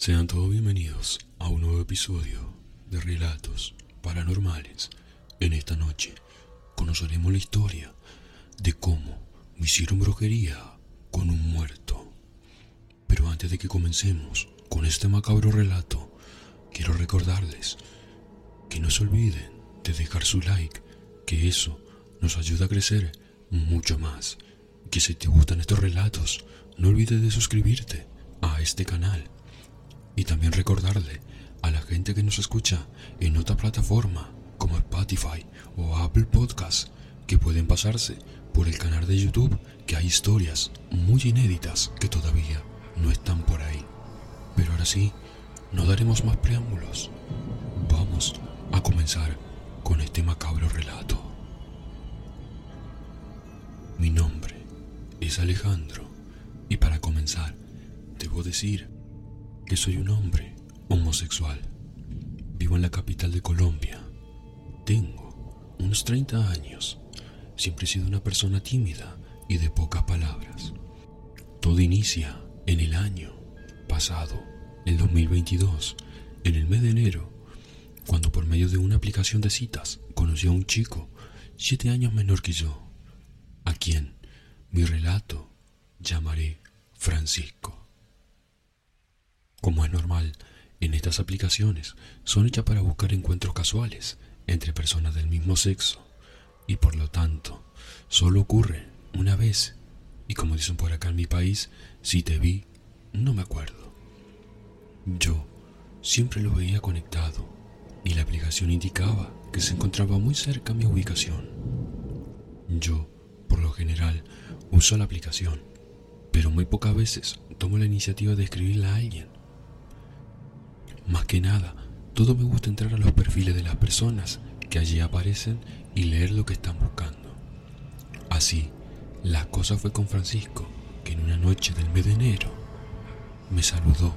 Sean todos bienvenidos a un nuevo episodio de Relatos Paranormales. En esta noche conoceremos la historia de cómo me hicieron brujería con un muerto. Pero antes de que comencemos con este macabro relato, quiero recordarles que no se olviden de dejar su like, que eso nos ayuda a crecer mucho más. Que si te gustan estos relatos, no olvides de suscribirte a este canal y también recordarle a la gente que nos escucha en otra plataforma como Spotify o Apple Podcasts que pueden pasarse por el canal de YouTube que hay historias muy inéditas que todavía no están por ahí. Pero ahora sí, no daremos más preámbulos. Vamos a comenzar con este macabro relato. Mi nombre es Alejandro y para comenzar, debo decir que soy un hombre homosexual. Vivo en la capital de Colombia. Tengo unos 30 años. Siempre he sido una persona tímida y de pocas palabras. Todo inicia en el año pasado, el 2022, en el mes de enero, cuando por medio de una aplicación de citas conocí a un chico siete años menor que yo, a quien mi relato llamaré Francisco. Como es normal, en estas aplicaciones son hechas para buscar encuentros casuales entre personas del mismo sexo y por lo tanto solo ocurre una vez y como dicen por acá en mi país, si te vi, no me acuerdo. Yo siempre lo veía conectado y la aplicación indicaba que se encontraba muy cerca a mi ubicación. Yo, por lo general, uso la aplicación pero muy pocas veces tomo la iniciativa de escribirle a alguien. Más que nada, todo me gusta entrar a los perfiles de las personas que allí aparecen y leer lo que están buscando. Así, la cosa fue con Francisco, que en una noche del mes de enero me saludó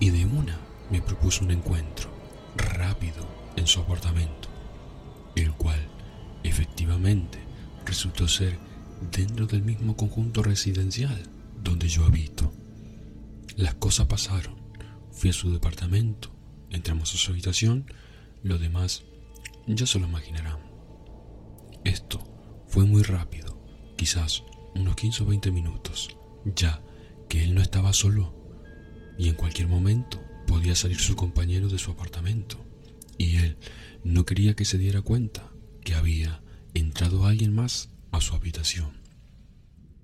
y de una me propuso un encuentro rápido en su apartamento, el cual efectivamente resultó ser dentro del mismo conjunto residencial donde yo habito. Las cosas pasaron. Fui a su departamento, entramos a su habitación, lo demás ya se lo imaginarán. Esto fue muy rápido, quizás unos 15 o 20 minutos, ya que él no estaba solo y en cualquier momento podía salir su compañero de su apartamento y él no quería que se diera cuenta que había entrado alguien más a su habitación.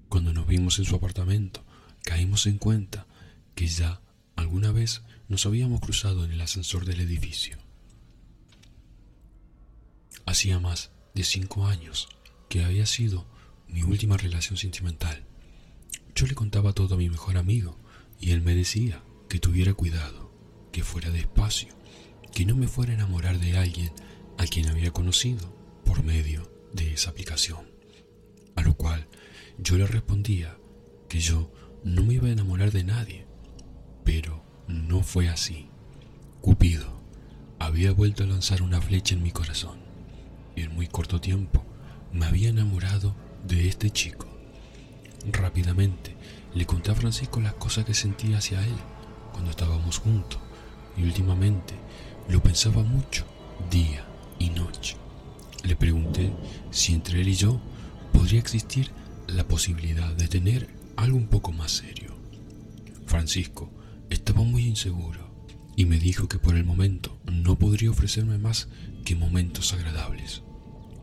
Cuando nos vimos en su apartamento, caímos en cuenta que ya alguna vez nos habíamos cruzado en el ascensor del edificio. Hacía más de cinco años que había sido mi última relación sentimental. Yo le contaba todo a mi mejor amigo y él me decía que tuviera cuidado, que fuera despacio, que no me fuera a enamorar de alguien a quien había conocido por medio de esa aplicación. A lo cual yo le respondía que yo no me iba a enamorar de nadie, pero no fue así. Cupido había vuelto a lanzar una flecha en mi corazón y en muy corto tiempo me había enamorado de este chico. Rápidamente le conté a Francisco las cosas que sentía hacia él cuando estábamos juntos y últimamente lo pensaba mucho, día y noche. Le pregunté si entre él y yo podría existir la posibilidad de tener algo un poco más serio. Francisco estaba muy inseguro y me dijo que por el momento no podría ofrecerme más que momentos agradables,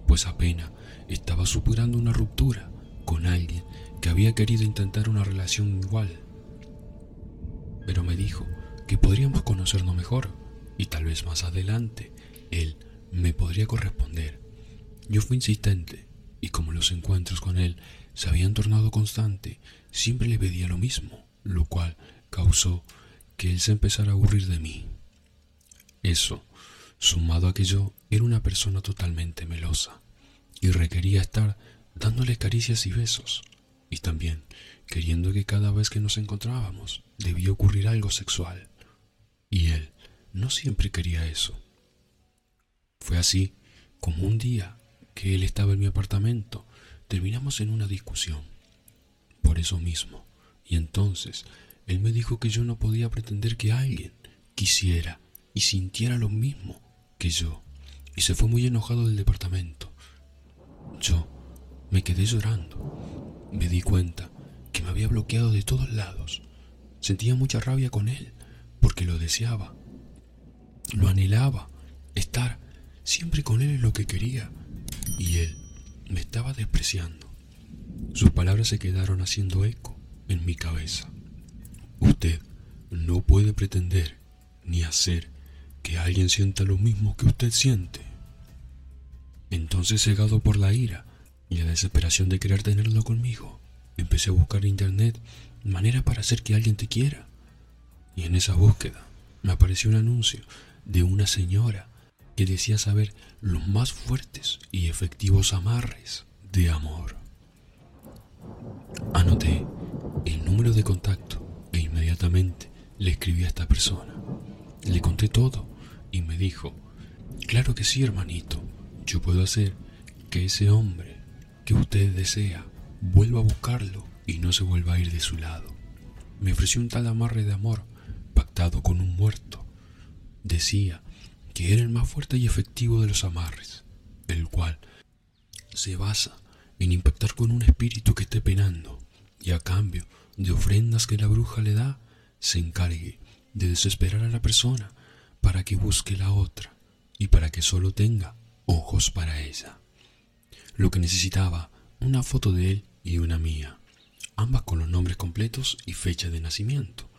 pues apenas estaba superando una ruptura con alguien que había querido intentar una relación igual. Pero me dijo que podríamos conocernos mejor y tal vez más adelante él me podría corresponder. Yo fui insistente y como los encuentros con él se habían tornado constante, siempre le pedía lo mismo, lo cual causó que él se empezara a aburrir de mí. Eso, sumado a que yo era una persona totalmente melosa y requería estar dándole caricias y besos, y también queriendo que cada vez que nos encontrábamos debía ocurrir algo sexual, y él no siempre quería eso. Fue así como un día que él estaba en mi apartamento terminamos en una discusión. Por eso mismo. Y entonces él me dijo que yo no podía pretender que alguien quisiera y sintiera lo mismo que yo, y se fue muy enojado del departamento. Yo me quedé llorando. Me di cuenta que me había bloqueado de todos lados. Sentía mucha rabia con él, porque lo deseaba. Lo anhelaba. Estar siempre con él es lo que quería. Y él me estaba despreciando. Sus palabras se quedaron haciendo eco en mi cabeza. Usted no puede pretender ni hacer que alguien sienta lo mismo que usted siente. Entonces, cegado por la ira y la desesperación de querer tenerlo conmigo, empecé a buscar en internet maneras para hacer que alguien te quiera. Y en esa búsqueda me apareció un anuncio de una señora que decía saber los más fuertes y efectivos amarres de amor. Anoté el número de contacto inmediatamente le escribí a esta persona. Le conté todo y me dijo, claro que sí, hermanito, yo puedo hacer que ese hombre que usted desea vuelva a buscarlo y no se vuelva a ir de su lado. Me ofreció un tal amarre de amor pactado con un muerto. Decía que era el más fuerte y efectivo de los amarres, el cual se basa en impactar con un espíritu que esté penando y a cambio de ofrendas que la bruja le da, se encargue de desesperar a la persona para que busque la otra y para que solo tenga ojos para ella. Lo que necesitaba, una foto de él y una mía, ambas con los nombres completos y fecha de nacimiento.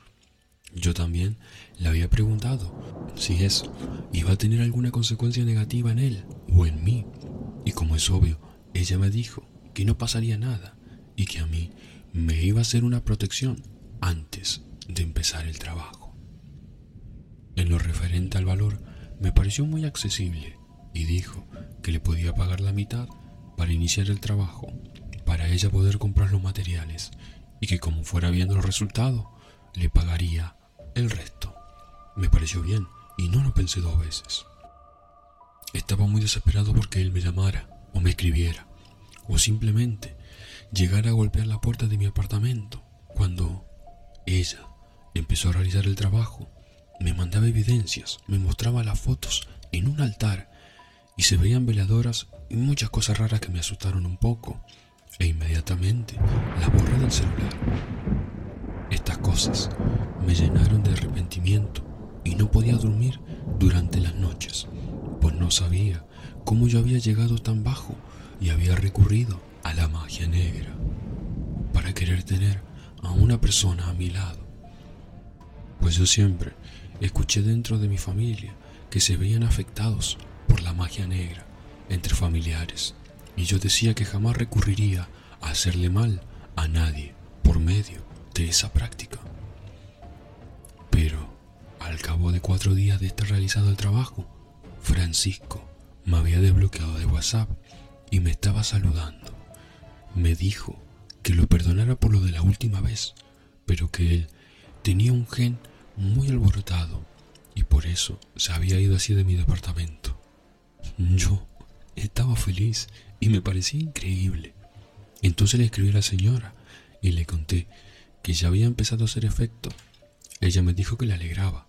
Yo también le había preguntado si eso iba a tener alguna consecuencia negativa en él o en mí, y como es obvio, ella me dijo que no pasaría nada y que a mí me iba a hacer una protección antes de empezar el trabajo. En lo referente al valor, me pareció muy accesible y dijo que le podía pagar la mitad para iniciar el trabajo, para ella poder comprar los materiales y que como fuera viendo el resultado, le pagaría el resto. Me pareció bien y no lo pensé dos veces. Estaba muy desesperado porque él me llamara o me escribiera o simplemente llegara a golpear la puerta de mi apartamento cuando ella empezó a realizar el trabajo. Me mandaba evidencias, me mostraba las fotos en un altar y se veían veladoras y muchas cosas raras que me asustaron un poco e inmediatamente la borré del celular. Estas cosas me llenaron de arrepentimiento y no podía dormir durante las noches, pues no sabía cómo yo había llegado tan bajo y había recurrido a la magia negra para querer tener a una persona a mi lado. Pues yo siempre escuché dentro de mi familia que se veían afectados por la magia negra entre familiares y yo decía que jamás recurriría a hacerle mal a nadie por medio de esa práctica. Pero al cabo de cuatro días de estar realizado el trabajo, Francisco me había desbloqueado de WhatsApp y me estaba saludando. Me dijo que lo perdonara por lo de la última vez, pero que él tenía un gen muy alborotado y por eso se había ido así de mi departamento. Yo estaba feliz y me parecía increíble. Entonces le escribí a la señora y le conté que ya había empezado a hacer efecto. Ella me dijo que le alegraba,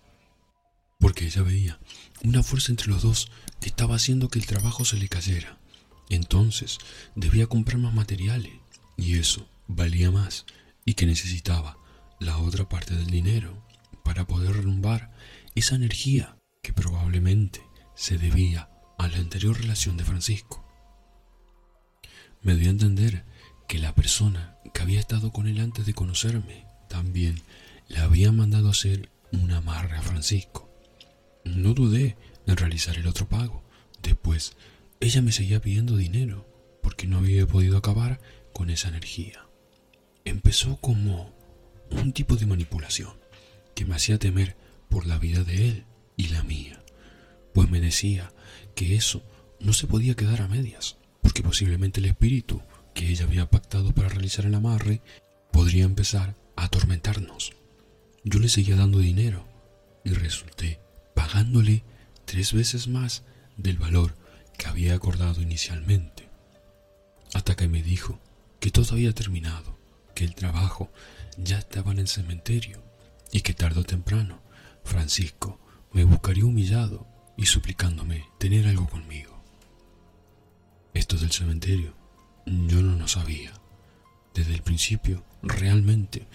porque ella veía una fuerza entre los dos que estaba haciendo que el trabajo se le cayera. Entonces debía comprar más materiales y eso valía más y que necesitaba la otra parte del dinero para poder derrumbar esa energía que probablemente se debía a la anterior relación de Francisco. Me dio a entender que la persona que había estado con él antes de conocerme también le había mandado hacer un amarre a Francisco. No dudé en realizar el otro pago. Después, ella me seguía pidiendo dinero porque no había podido acabar con esa energía. Empezó como un tipo de manipulación que me hacía temer por la vida de él y la mía, pues me decía que eso no se podía quedar a medias, porque posiblemente el espíritu que ella había pactado para realizar el amarre podría empezar a atormentarnos. Yo le seguía dando dinero y resulté pagándole tres veces más del valor que había acordado inicialmente, hasta que me dijo que todo había terminado, que el trabajo ya estaba en el cementerio y que tarde o temprano Francisco me buscaría humillado y suplicándome tener algo conmigo. Esto del cementerio yo no lo sabía. Desde el principio, realmente,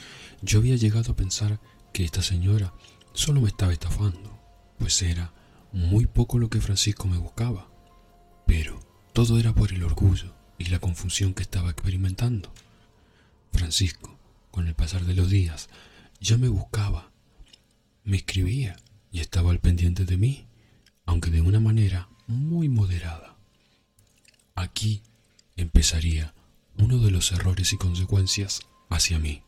yo había llegado a pensar que esta señora solo me estaba estafando, pues era muy poco lo que Francisco me buscaba. Pero todo era por el orgullo y la confusión que estaba experimentando. Francisco, con el pasar de los días, ya me buscaba, me escribía y estaba al pendiente de mí, aunque de una manera muy moderada. Aquí empezaría uno de los errores y consecuencias hacia mí,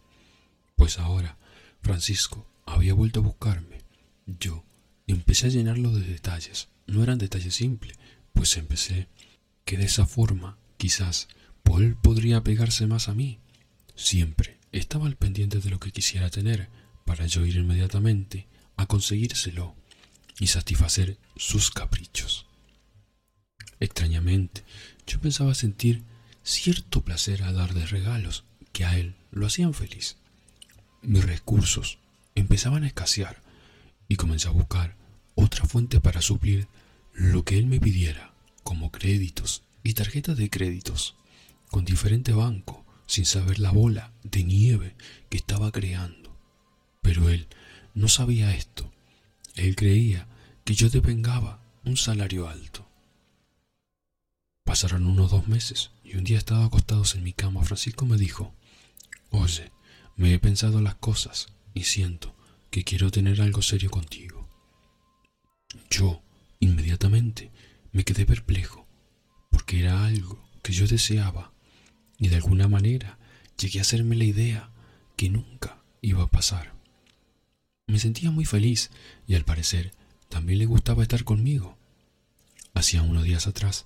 pues ahora Francisco había vuelto a buscarme. Yo empecé a llenarlo de detalles. No eran detalles simples, pues empecé que de esa forma quizás Paul podría pegarse más a mí. Siempre estaba al pendiente de lo que quisiera tener para yo ir inmediatamente a conseguírselo y satisfacer sus caprichos. Extrañamente, yo pensaba sentir cierto placer a dar de regalos que a él lo hacían feliz. Mis recursos empezaban a escasear y comencé a buscar otra fuente para suplir lo que él me pidiera, como créditos y tarjetas de créditos, con diferente banco, sin saber la bola de nieve que estaba creando. Pero él no sabía esto. Él creía que yo devengaba un salario alto. Pasaron unos dos meses y un día estaba acostados en mi cama. Francisco me dijo, Oye, me he pensado las cosas y siento que quiero tener algo serio contigo. Yo, inmediatamente, me quedé perplejo, porque era algo que yo deseaba y de alguna manera llegué a hacerme la idea que nunca iba a pasar. Me sentía muy feliz y al parecer también le gustaba estar conmigo. Hacía unos días atrás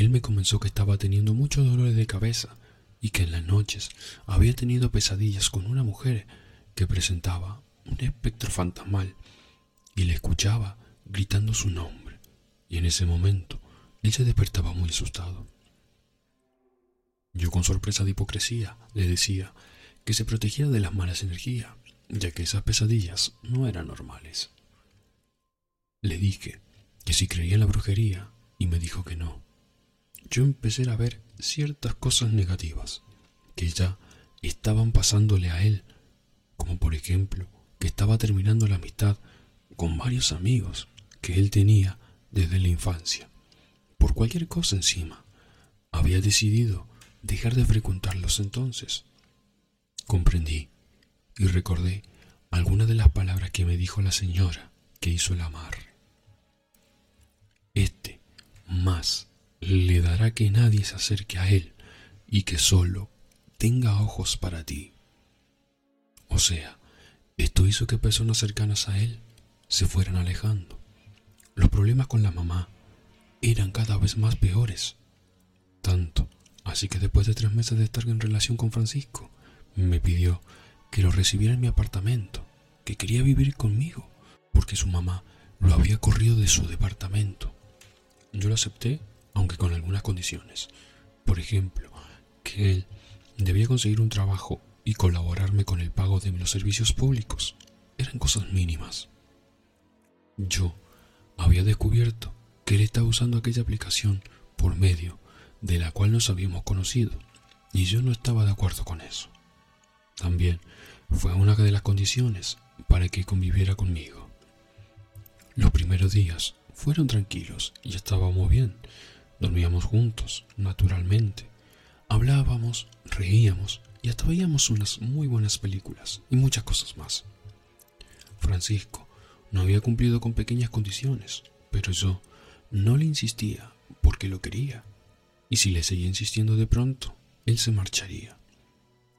él me comenzó que estaba teniendo muchos dolores de cabeza y que en las noches había tenido pesadillas con una mujer que presentaba un espectro fantasmal y le escuchaba gritando su nombre. Y en ese momento él se despertaba muy asustado. Yo con sorpresa de hipocresía le decía que se protegiera de las malas energías, ya que esas pesadillas no eran normales. Le dije que si creía en la brujería y me dijo que no yo empecé a ver ciertas cosas negativas que ya estaban pasándole a él, como por ejemplo que estaba terminando la amistad con varios amigos que él tenía desde la infancia. Por cualquier cosa encima, había decidido dejar de frecuentarlos entonces. Comprendí y recordé algunas de las palabras que me dijo la señora que hizo el amar. Este más le dará que nadie se acerque a él y que solo tenga ojos para ti. O sea, esto hizo que personas cercanas a él se fueran alejando. Los problemas con la mamá eran cada vez más peores. Tanto así que después de tres meses de estar en relación con Francisco, me pidió que lo recibiera en mi apartamento, que quería vivir conmigo, porque su mamá lo había corrido de su departamento. Yo lo acepté aunque con algunas condiciones. Por ejemplo, que él debía conseguir un trabajo y colaborarme con el pago de los servicios públicos. Eran cosas mínimas. Yo había descubierto que él estaba usando aquella aplicación por medio de la cual nos habíamos conocido y yo no estaba de acuerdo con eso. También fue una de las condiciones para que conviviera conmigo. Los primeros días fueron tranquilos y estábamos bien, Dormíamos juntos, naturalmente. Hablábamos, reíamos y hasta veíamos unas muy buenas películas y muchas cosas más. Francisco no había cumplido con pequeñas condiciones, pero yo no le insistía porque lo quería. Y si le seguía insistiendo de pronto, él se marcharía.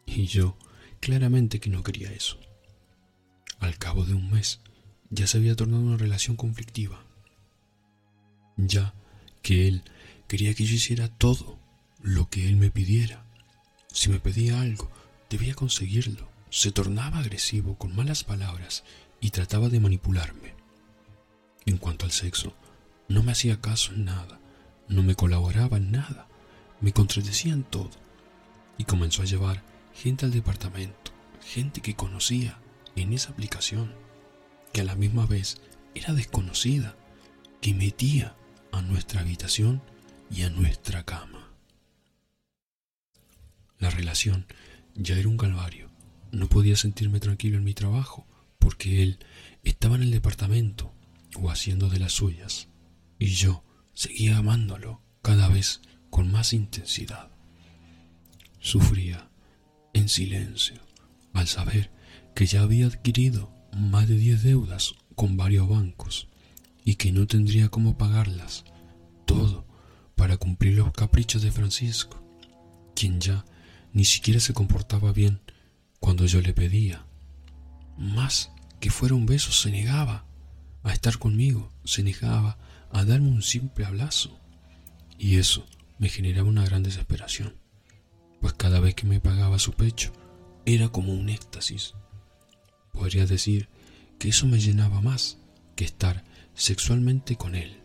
Y yo claramente que no quería eso. Al cabo de un mes, ya se había tornado una relación conflictiva. Ya que él Quería que yo hiciera todo lo que él me pidiera. Si me pedía algo, debía conseguirlo. Se tornaba agresivo con malas palabras y trataba de manipularme. En cuanto al sexo, no me hacía caso en nada, no me colaboraba en nada, me contradecía en todo. Y comenzó a llevar gente al departamento, gente que conocía en esa aplicación, que a la misma vez era desconocida, que metía a nuestra habitación y a nuestra cama. La relación ya era un calvario. No podía sentirme tranquilo en mi trabajo porque él estaba en el departamento o haciendo de las suyas y yo seguía amándolo cada vez con más intensidad. Sufría en silencio al saber que ya había adquirido más de diez deudas con varios bancos y que no tendría cómo pagarlas, todo para cumplir los caprichos de Francisco, quien ya ni siquiera se comportaba bien cuando yo le pedía. Más que fuera un beso, se negaba a estar conmigo, se negaba a darme un simple abrazo. Y eso me generaba una gran desesperación, pues cada vez que me pagaba su pecho era como un éxtasis. Podría decir que eso me llenaba más que estar sexualmente con él.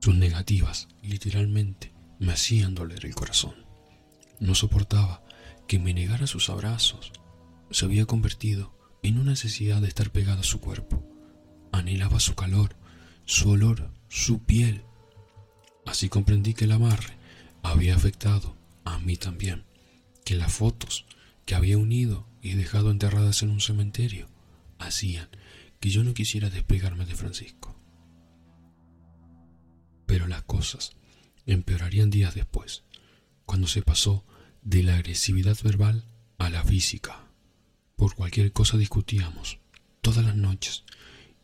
Sus negativas, literalmente, me hacían doler el corazón. No soportaba que me negara sus abrazos. Se había convertido en una necesidad de estar pegado a su cuerpo. Anhelaba su calor, su olor, su piel. Así comprendí que el amarre había afectado a mí también, que las fotos que había unido y dejado enterradas en un cementerio hacían que yo no quisiera despegarme de Francisco. Pero las cosas empeorarían días después, cuando se pasó de la agresividad verbal a la física. Por cualquier cosa discutíamos, todas las noches,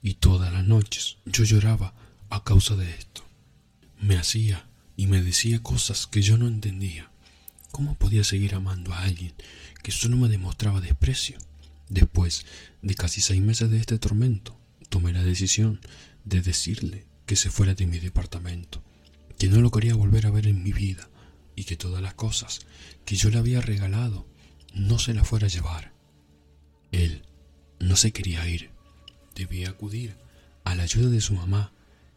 y todas las noches yo lloraba a causa de esto. Me hacía y me decía cosas que yo no entendía. ¿Cómo podía seguir amando a alguien que solo me demostraba desprecio? Después de casi seis meses de este tormento, tomé la decisión de decirle que se fuera de mi departamento, que no lo quería volver a ver en mi vida, y que todas las cosas que yo le había regalado no se las fuera a llevar. Él no se quería ir. Debía acudir a la ayuda de su mamá,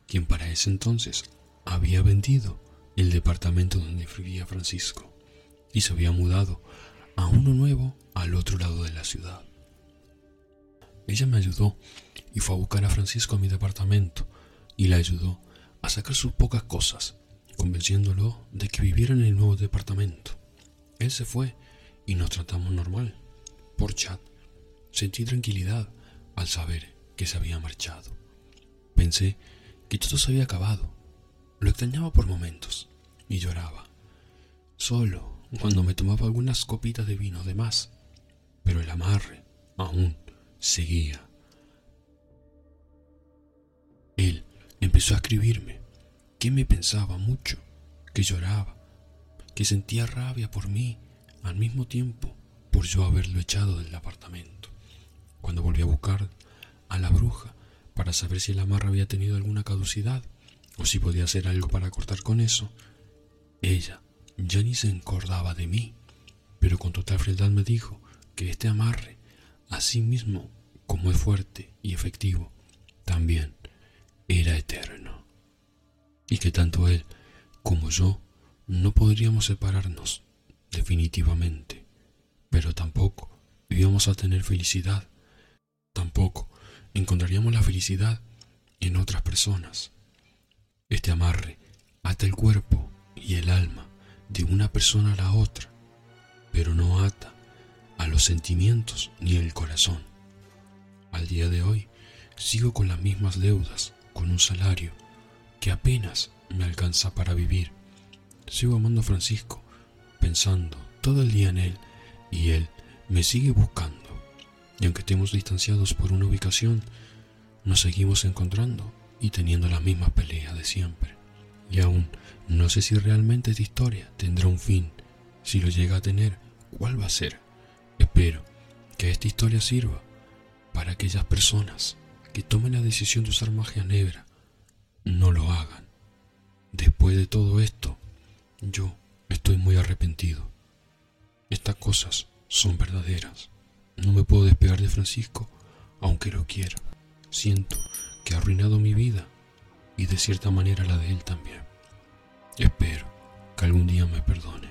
quien para ese entonces había vendido el departamento donde vivía Francisco y se había mudado a uno nuevo al otro lado de la ciudad. Ella me ayudó y fue a buscar a Francisco a mi departamento y le ayudó a sacar sus pocas cosas convenciéndolo de que viviera en el nuevo departamento. Él se fue y nos tratamos normal. Por chat, sentí tranquilidad al saber que se había marchado. Pensé que todo se había acabado. Lo extrañaba por momentos y lloraba. Solo cuando me tomaba algunas copitas de vino de más. Pero el amarre aún seguía. Él empezó a escribirme que me pensaba mucho, que lloraba, que sentía rabia por mí al mismo tiempo por yo haberlo echado del apartamento. Cuando volví a buscar a la bruja para saber si el amarra había tenido alguna caducidad o si podía hacer algo para cortar con eso, ella ya ni se encordaba de mí, pero con total frialdad me dijo que este amarre, así mismo como es fuerte y efectivo, también era eterno. Y que tanto él como yo no podríamos separarnos definitivamente, pero tampoco íbamos a tener felicidad, tampoco encontraríamos la felicidad en otras personas. Este amarre ata el cuerpo y el alma de una persona a la otra, pero no ata a los sentimientos ni el corazón. Al día de hoy sigo con las mismas deudas, con un salario que apenas me alcanza para vivir. Sigo amando a Francisco, pensando todo el día en él, y él me sigue buscando. Y aunque estemos distanciados por una ubicación, nos seguimos encontrando y teniendo las mismas peleas de siempre. Y aún no sé si realmente esta historia tendrá un fin. Si lo llega a tener, ¿cuál va a ser? Espero que esta historia sirva para aquellas personas que tomen la decisión de usar magia negra no lo hagan. Después de todo esto, yo estoy muy arrepentido. Estas cosas son verdaderas. No me puedo despegar de Francisco, aunque lo quiera. Siento que ha arruinado mi vida y de cierta manera la de él también. Espero que algún día me perdone.